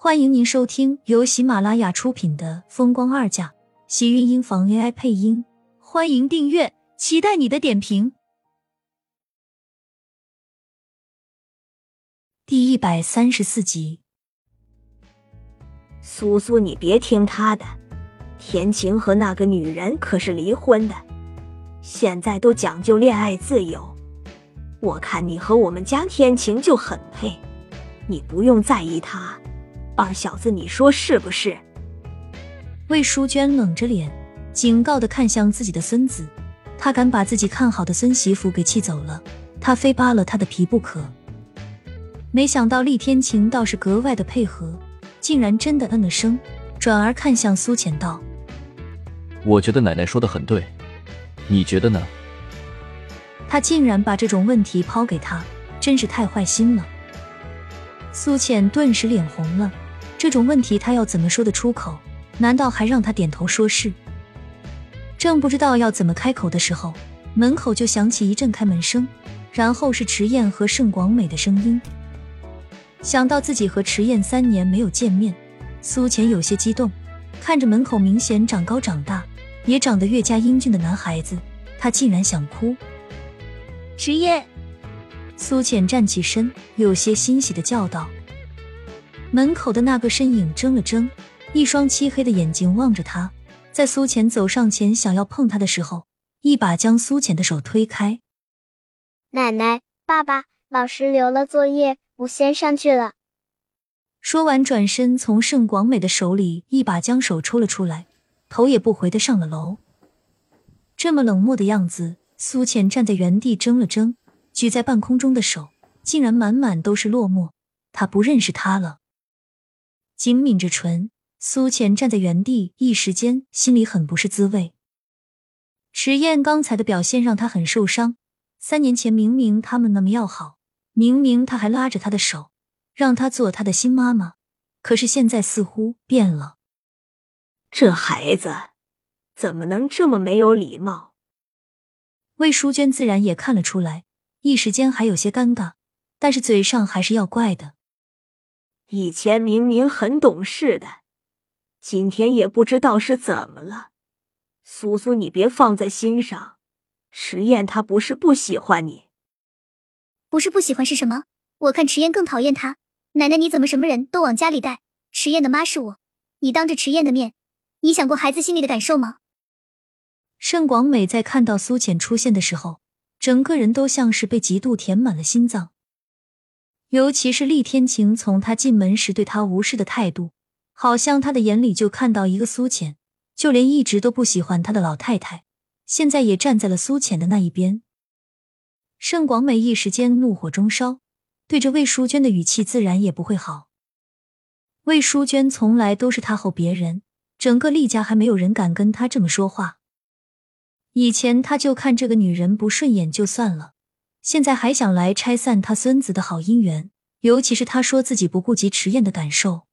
欢迎您收听由喜马拉雅出品的《风光二嫁》，喜运音房 AI 配音。欢迎订阅，期待你的点评。第一百三十四集，苏苏，你别听他的，天晴和那个女人可是离婚的，现在都讲究恋爱自由。我看你和我们家天晴就很配，你不用在意他。二小子，你说是不是？魏淑娟冷着脸，警告的看向自己的孙子。他敢把自己看好的孙媳妇给气走了，他非扒了他的皮不可。没想到厉天晴倒是格外的配合，竟然真的嗯了声，转而看向苏浅道：“我觉得奶奶说的很对，你觉得呢？”他竟然把这种问题抛给他，真是太坏心了。苏浅顿时脸红了。这种问题他要怎么说得出口？难道还让他点头说是？正不知道要怎么开口的时候，门口就响起一阵开门声，然后是迟燕和盛广美的声音。想到自己和迟燕三年没有见面，苏浅有些激动。看着门口明显长高长大，也长得越加英俊的男孩子，他竟然想哭。迟燕，苏浅站起身，有些欣喜的叫道。门口的那个身影怔了怔，一双漆黑的眼睛望着他，在苏浅走上前想要碰他的时候，一把将苏浅的手推开。奶奶，爸爸，老师留了作业，我先上去了。说完，转身从盛广美的手里一把将手抽了出来，头也不回的上了楼。这么冷漠的样子，苏浅站在原地怔了怔，举在半空中的手竟然满满都是落寞。他不认识他了。紧抿着唇，苏浅站在原地，一时间心里很不是滋味。池燕刚才的表现让她很受伤。三年前明明他们那么要好，明明他还拉着他的手，让她做他的新妈妈，可是现在似乎变了。这孩子怎么能这么没有礼貌？魏淑娟自然也看了出来，一时间还有些尴尬，但是嘴上还是要怪的。以前明明很懂事的，今天也不知道是怎么了。苏苏，你别放在心上。迟燕她不是不喜欢你，不是不喜欢是什么？我看迟燕更讨厌他。奶奶，你怎么什么人都往家里带？迟燕的妈是我，你当着迟燕的面，你想过孩子心里的感受吗？盛广美在看到苏浅出现的时候，整个人都像是被嫉妒填满了心脏。尤其是厉天晴从他进门时对他无视的态度，好像他的眼里就看到一个苏浅。就连一直都不喜欢他的老太太，现在也站在了苏浅的那一边。盛广美一时间怒火中烧，对着魏淑娟的语气自然也不会好。魏淑娟从来都是他吼别人，整个厉家还没有人敢跟他这么说话。以前他就看这个女人不顺眼就算了。现在还想来拆散他孙子的好姻缘，尤其是他说自己不顾及迟燕的感受，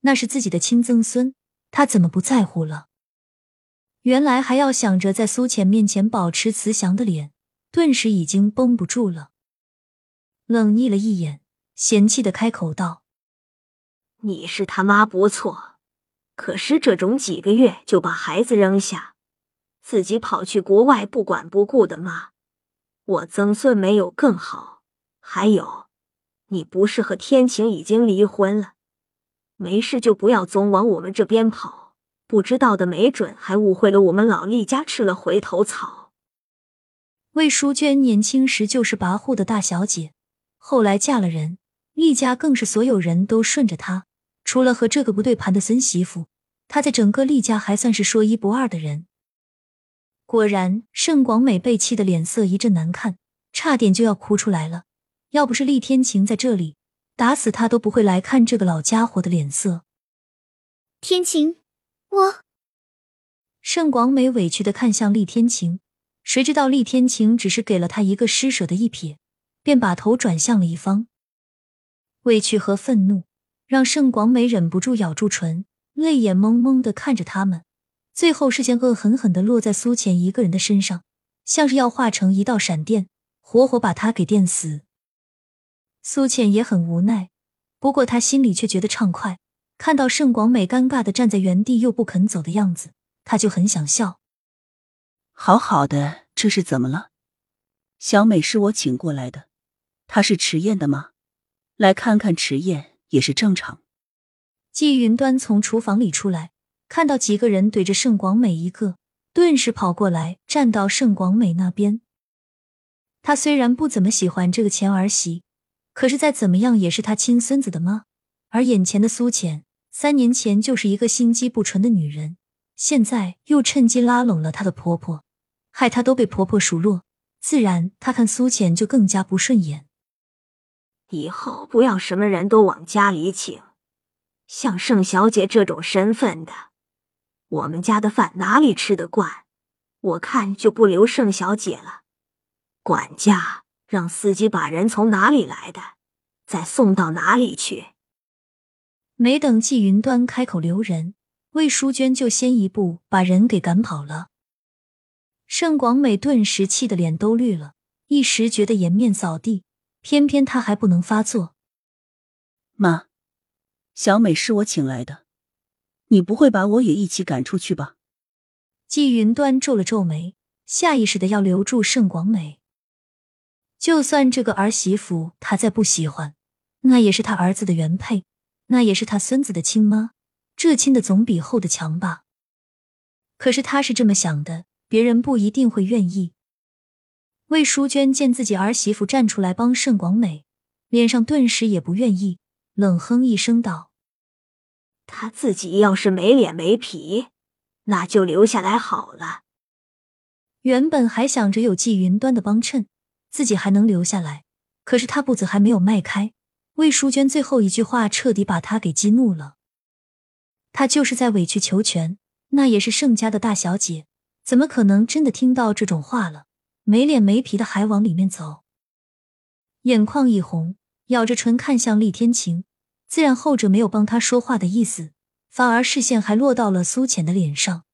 那是自己的亲曾孙，他怎么不在乎了？原来还要想着在苏浅面前保持慈祥的脸，顿时已经绷不住了，冷睨了一眼，嫌弃的开口道：“你是他妈不错，可是这种几个月就把孩子扔下，自己跑去国外不管不顾的妈。”我曾孙没有更好，还有，你不是和天晴已经离婚了？没事就不要总往我们这边跑，不知道的没准还误会了我们老厉家吃了回头草。魏淑娟年轻时就是跋扈的大小姐，后来嫁了人，厉家更是所有人都顺着她，除了和这个不对盘的孙媳妇，她在整个厉家还算是说一不二的人。果然，盛广美被气的脸色一阵难看，差点就要哭出来了。要不是厉天晴在这里，打死他都不会来看这个老家伙的脸色。天晴，我……盛广美委屈的看向厉天晴，谁知道厉天晴只是给了他一个施舍的一瞥，便把头转向了一方。委屈和愤怒让盛广美忍不住咬住唇，泪眼蒙蒙的看着他们。最后，视线恶狠狠的落在苏浅一个人的身上，像是要化成一道闪电，活活把他给电死。苏浅也很无奈，不过她心里却觉得畅快。看到盛广美尴尬的站在原地又不肯走的样子，她就很想笑。好好的，这是怎么了？小美是我请过来的，她是迟燕的吗？来看看迟燕也是正常。季云端从厨房里出来，看到几个人怼着盛广美一个，顿时跑过来站到盛广美那边。他虽然不怎么喜欢这个前儿媳，可是再怎么样也是他亲孙子的妈。而眼前的苏浅，三年前就是一个心机不纯的女人，现在又趁机拉拢了她的婆婆，害她都被婆婆数落，自然他看苏浅就更加不顺眼。以后不要什么人都往家里请，像盛小姐这种身份的，我们家的饭哪里吃得惯？我看就不留盛小姐了。管家让司机把人从哪里来的，再送到哪里去。没等季云端开口留人，魏淑娟就先一步把人给赶跑了。盛广美顿时气得脸都绿了，一时觉得颜面扫地，偏偏她还不能发作。妈，小美是我请来的，你不会把我也一起赶出去吧？季云端皱了皱眉，下意识的要留住盛广美。就算这个儿媳妇他再不喜欢，那也是他儿子的原配，那也是他孙子的亲妈，这亲的总比后的强吧？可是他是这么想的，别人不一定会愿意。魏淑娟见自己儿媳妇站出来帮盛广美，脸上顿时也不愿意，冷哼一声道：“他自己要是没脸没皮，那就留下来好了。”原本还想着有季云端的帮衬。自己还能留下来，可是他步子还没有迈开，魏淑娟最后一句话彻底把他给激怒了。他就是在委曲求全，那也是盛家的大小姐，怎么可能真的听到这种话了？没脸没皮的还往里面走，眼眶一红，咬着唇看向厉天晴，自然后者没有帮他说话的意思，反而视线还落到了苏浅的脸上，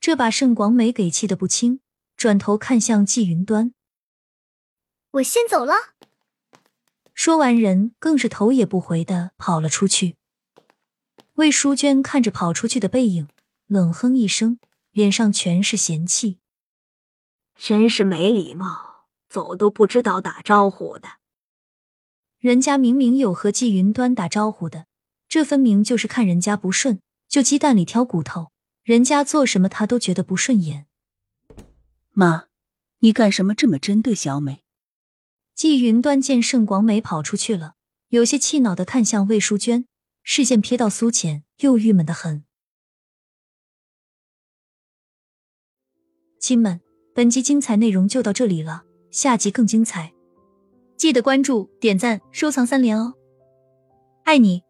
这把盛广美给气得不轻，转头看向季云端。我先走了。说完，人更是头也不回的跑了出去。魏淑娟看着跑出去的背影，冷哼一声，脸上全是嫌弃：“真是没礼貌，走都不知道打招呼的。人家明明有和季云端打招呼的，这分明就是看人家不顺，就鸡蛋里挑骨头。人家做什么他都觉得不顺眼。”妈，你干什么这么针对小美？季云端见盛广美跑出去了，有些气恼的看向魏淑娟，视线瞥到苏浅，又郁闷的很。亲们，本集精彩内容就到这里了，下集更精彩，记得关注、点赞、收藏三连哦！爱你。